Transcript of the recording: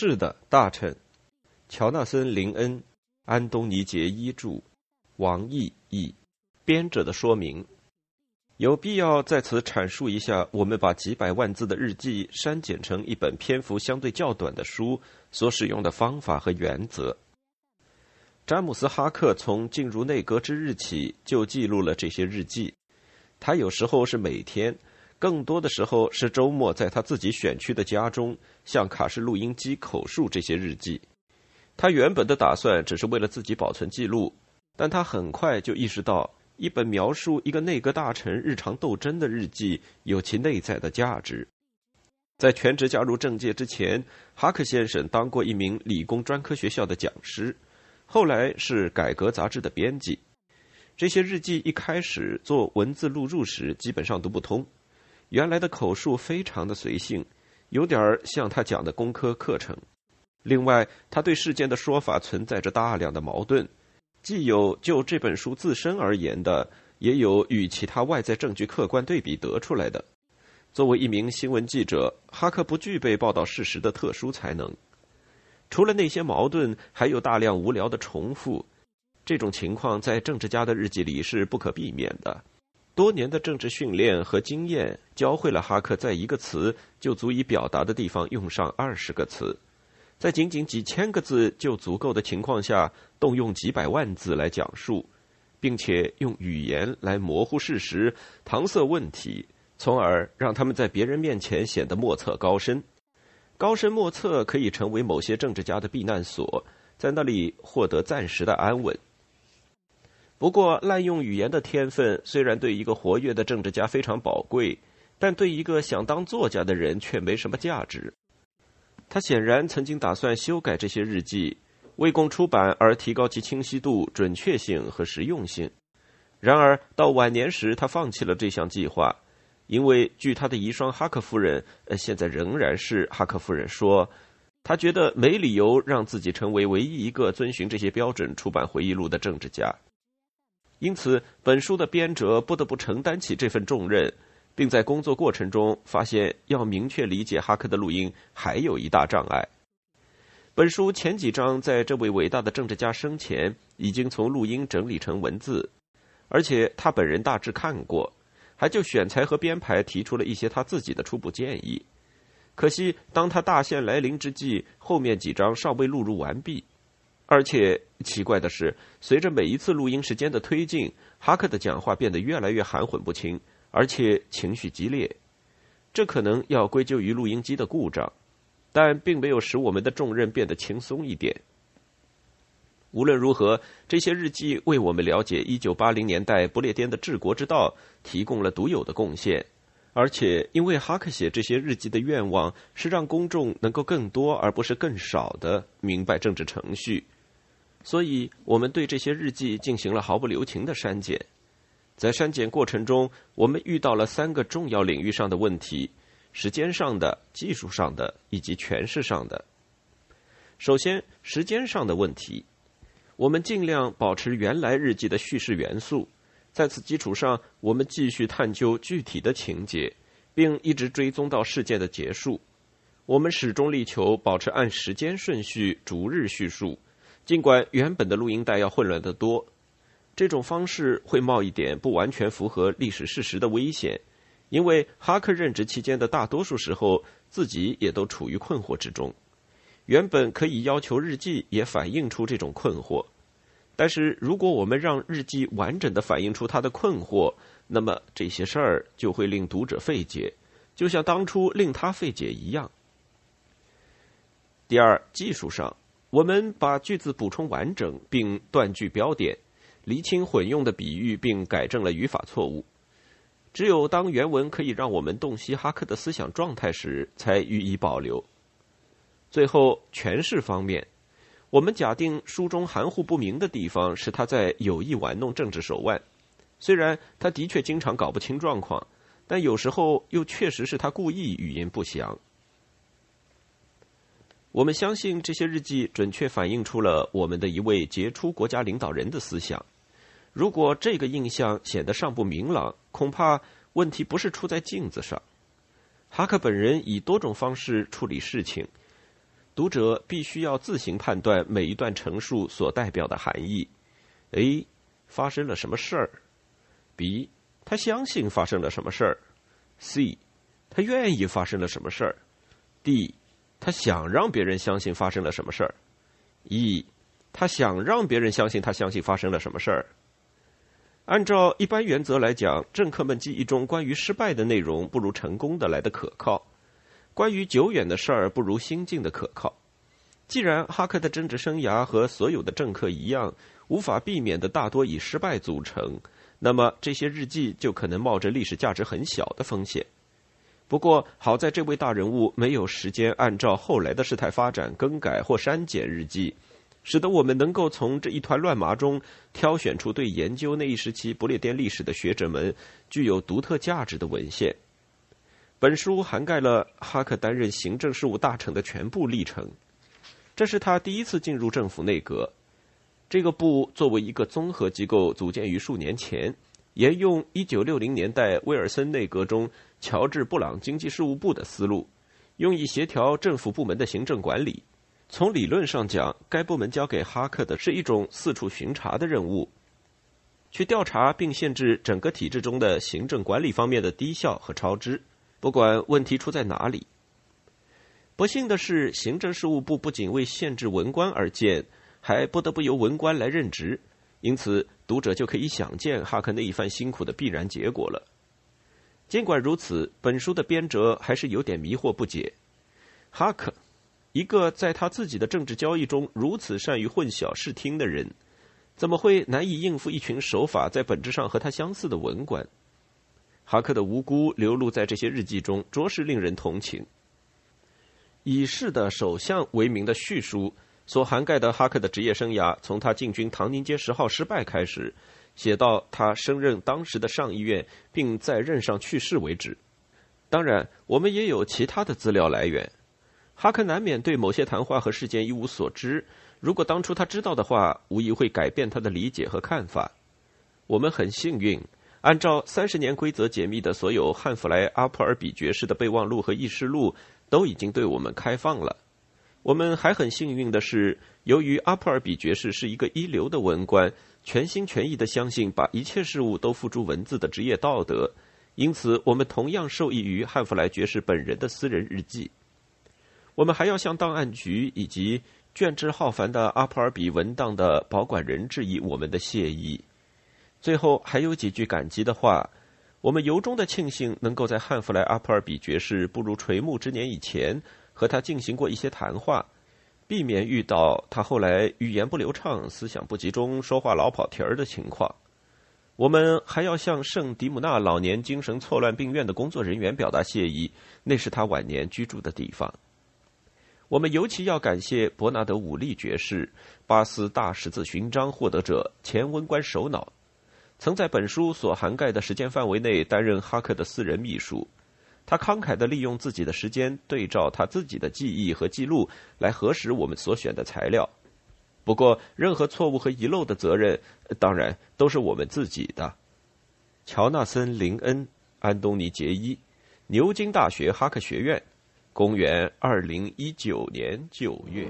是的，大臣。乔纳森·林恩、安东尼·杰伊著，王毅译，编者的说明。有必要在此阐述一下，我们把几百万字的日记删减成一本篇幅相对较短的书所使用的方法和原则。詹姆斯·哈克从进入内阁之日起就记录了这些日记，他有时候是每天，更多的时候是周末，在他自己选区的家中向卡式录音机口述这些日记。他原本的打算只是为了自己保存记录，但他很快就意识到。一本描述一个内阁大臣日常斗争的日记有其内在的价值。在全职加入政界之前，哈克先生当过一名理工专科学校的讲师，后来是改革杂志的编辑。这些日记一开始做文字录入时基本上读不通，原来的口述非常的随性，有点儿像他讲的工科课程。另外，他对事件的说法存在着大量的矛盾。既有就这本书自身而言的，也有与其他外在证据客观对比得出来的。作为一名新闻记者，哈克不具备报道事实的特殊才能。除了那些矛盾，还有大量无聊的重复。这种情况在政治家的日记里是不可避免的。多年的政治训练和经验教会了哈克，在一个词就足以表达的地方用上二十个词。在仅仅几千个字就足够的情况下，动用几百万字来讲述，并且用语言来模糊事实、搪塞问题，从而让他们在别人面前显得莫测高深。高深莫测可以成为某些政治家的避难所，在那里获得暂时的安稳。不过，滥用语言的天分虽然对一个活跃的政治家非常宝贵，但对一个想当作家的人却没什么价值。他显然曾经打算修改这些日记，为供出版而提高其清晰度、准确性和实用性。然而到晚年时，他放弃了这项计划，因为据他的遗孀哈克夫人（呃，现在仍然是哈克夫人）说，他觉得没理由让自己成为唯一一个遵循这些标准出版回忆录的政治家。因此，本书的编者不得不承担起这份重任。并在工作过程中发现，要明确理解哈克的录音还有一大障碍。本书前几章在这位伟大的政治家生前已经从录音整理成文字，而且他本人大致看过，还就选材和编排提出了一些他自己的初步建议。可惜，当他大限来临之际，后面几章尚未录入完毕。而且奇怪的是，随着每一次录音时间的推进，哈克的讲话变得越来越含混不清。而且情绪激烈，这可能要归咎于录音机的故障，但并没有使我们的重任变得轻松一点。无论如何，这些日记为我们了解1980年代不列颠的治国之道提供了独有的贡献。而且，因为哈克写这些日记的愿望是让公众能够更多而不是更少的明白政治程序，所以我们对这些日记进行了毫不留情的删减。在删减过程中，我们遇到了三个重要领域上的问题：时间上的、技术上的以及诠释上的。首先，时间上的问题，我们尽量保持原来日记的叙事元素，在此基础上，我们继续探究具体的情节，并一直追踪到事件的结束。我们始终力求保持按时间顺序逐日叙述，尽管原本的录音带要混乱得多。这种方式会冒一点不完全符合历史事实的危险，因为哈克任职期间的大多数时候，自己也都处于困惑之中。原本可以要求日记也反映出这种困惑，但是如果我们让日记完整的反映出他的困惑，那么这些事儿就会令读者费解，就像当初令他费解一样。第二，技术上，我们把句子补充完整，并断句标点。厘清混用的比喻，并改正了语法错误。只有当原文可以让我们洞悉哈克的思想状态时，才予以保留。最后，诠释方面，我们假定书中含糊不明的地方是他在有意玩弄政治手腕。虽然他的确经常搞不清状况，但有时候又确实是他故意语言不详。我们相信这些日记准确反映出了我们的一位杰出国家领导人的思想。如果这个印象显得尚不明朗，恐怕问题不是出在镜子上。哈克本人以多种方式处理事情，读者必须要自行判断每一段陈述所代表的含义。A. 发生了什么事儿？B. 他相信发生了什么事儿？C. 他愿意发生了什么事儿？D. 他想让别人相信发生了什么事儿一他想让别人相信他相信发生了什么事儿？按照一般原则来讲，政客们记忆中关于失败的内容不如成功的来的可靠，关于久远的事儿不如新近的可靠。既然哈克的政治生涯和所有的政客一样，无法避免的大多以失败组成，那么这些日记就可能冒着历史价值很小的风险。不过，好在这位大人物没有时间按照后来的事态发展更改或删减日记。使得我们能够从这一团乱麻中挑选出对研究那一时期不列颠历史的学者们具有独特价值的文献。本书涵盖了哈克担任行政事务大臣的全部历程。这是他第一次进入政府内阁。这个部作为一个综合机构组建于数年前，沿用1960年代威尔森内阁中乔治·布朗经济事务部的思路，用以协调政府部门的行政管理。从理论上讲，该部门交给哈克的是一种四处巡查的任务，去调查并限制整个体制中的行政管理方面的低效和超支，不管问题出在哪里。不幸的是，行政事务部不仅为限制文官而建，还不得不由文官来任职，因此读者就可以想见哈克那一番辛苦的必然结果了。尽管如此，本书的编者还是有点迷惑不解，哈克。一个在他自己的政治交易中如此善于混淆视听的人，怎么会难以应付一群手法在本质上和他相似的文官？哈克的无辜流露在这些日记中，着实令人同情。以世的首相为名的叙述所涵盖的哈克的职业生涯，从他进军唐宁街十号失败开始，写到他升任当时的上议院并在任上去世为止。当然，我们也有其他的资料来源。哈克难免对某些谈话和事件一无所知。如果当初他知道的话，无疑会改变他的理解和看法。我们很幸运，按照三十年规则解密的所有汉弗莱·阿普尔比爵士的备忘录和议事录都已经对我们开放了。我们还很幸运的是，由于阿普尔比爵士是一个一流的文官，全心全意的相信把一切事物都付诸文字的职业道德，因此我们同样受益于汉弗莱爵士本人的私人日记。我们还要向档案局以及卷帙浩繁的阿普尔比文档的保管人致以我们的谢意。最后还有几句感激的话：我们由衷的庆幸能够在汉弗莱阿普尔比爵士步入垂暮之年以前和他进行过一些谈话，避免遇到他后来语言不流畅、思想不集中、说话老跑题儿的情况。我们还要向圣迪姆纳老年精神错乱病院的工作人员表达谢意，那是他晚年居住的地方。我们尤其要感谢伯纳德·武利爵士，巴斯大十字勋章获得者，前文官首脑，曾在本书所涵盖的时间范围内担任哈克的私人秘书。他慷慨地利用自己的时间，对照他自己的记忆和记录来核实我们所选的材料。不过，任何错误和遗漏的责任，当然都是我们自己的。乔纳森·林恩、安东尼·杰伊，牛津大学哈克学院。公元二零一九年九月。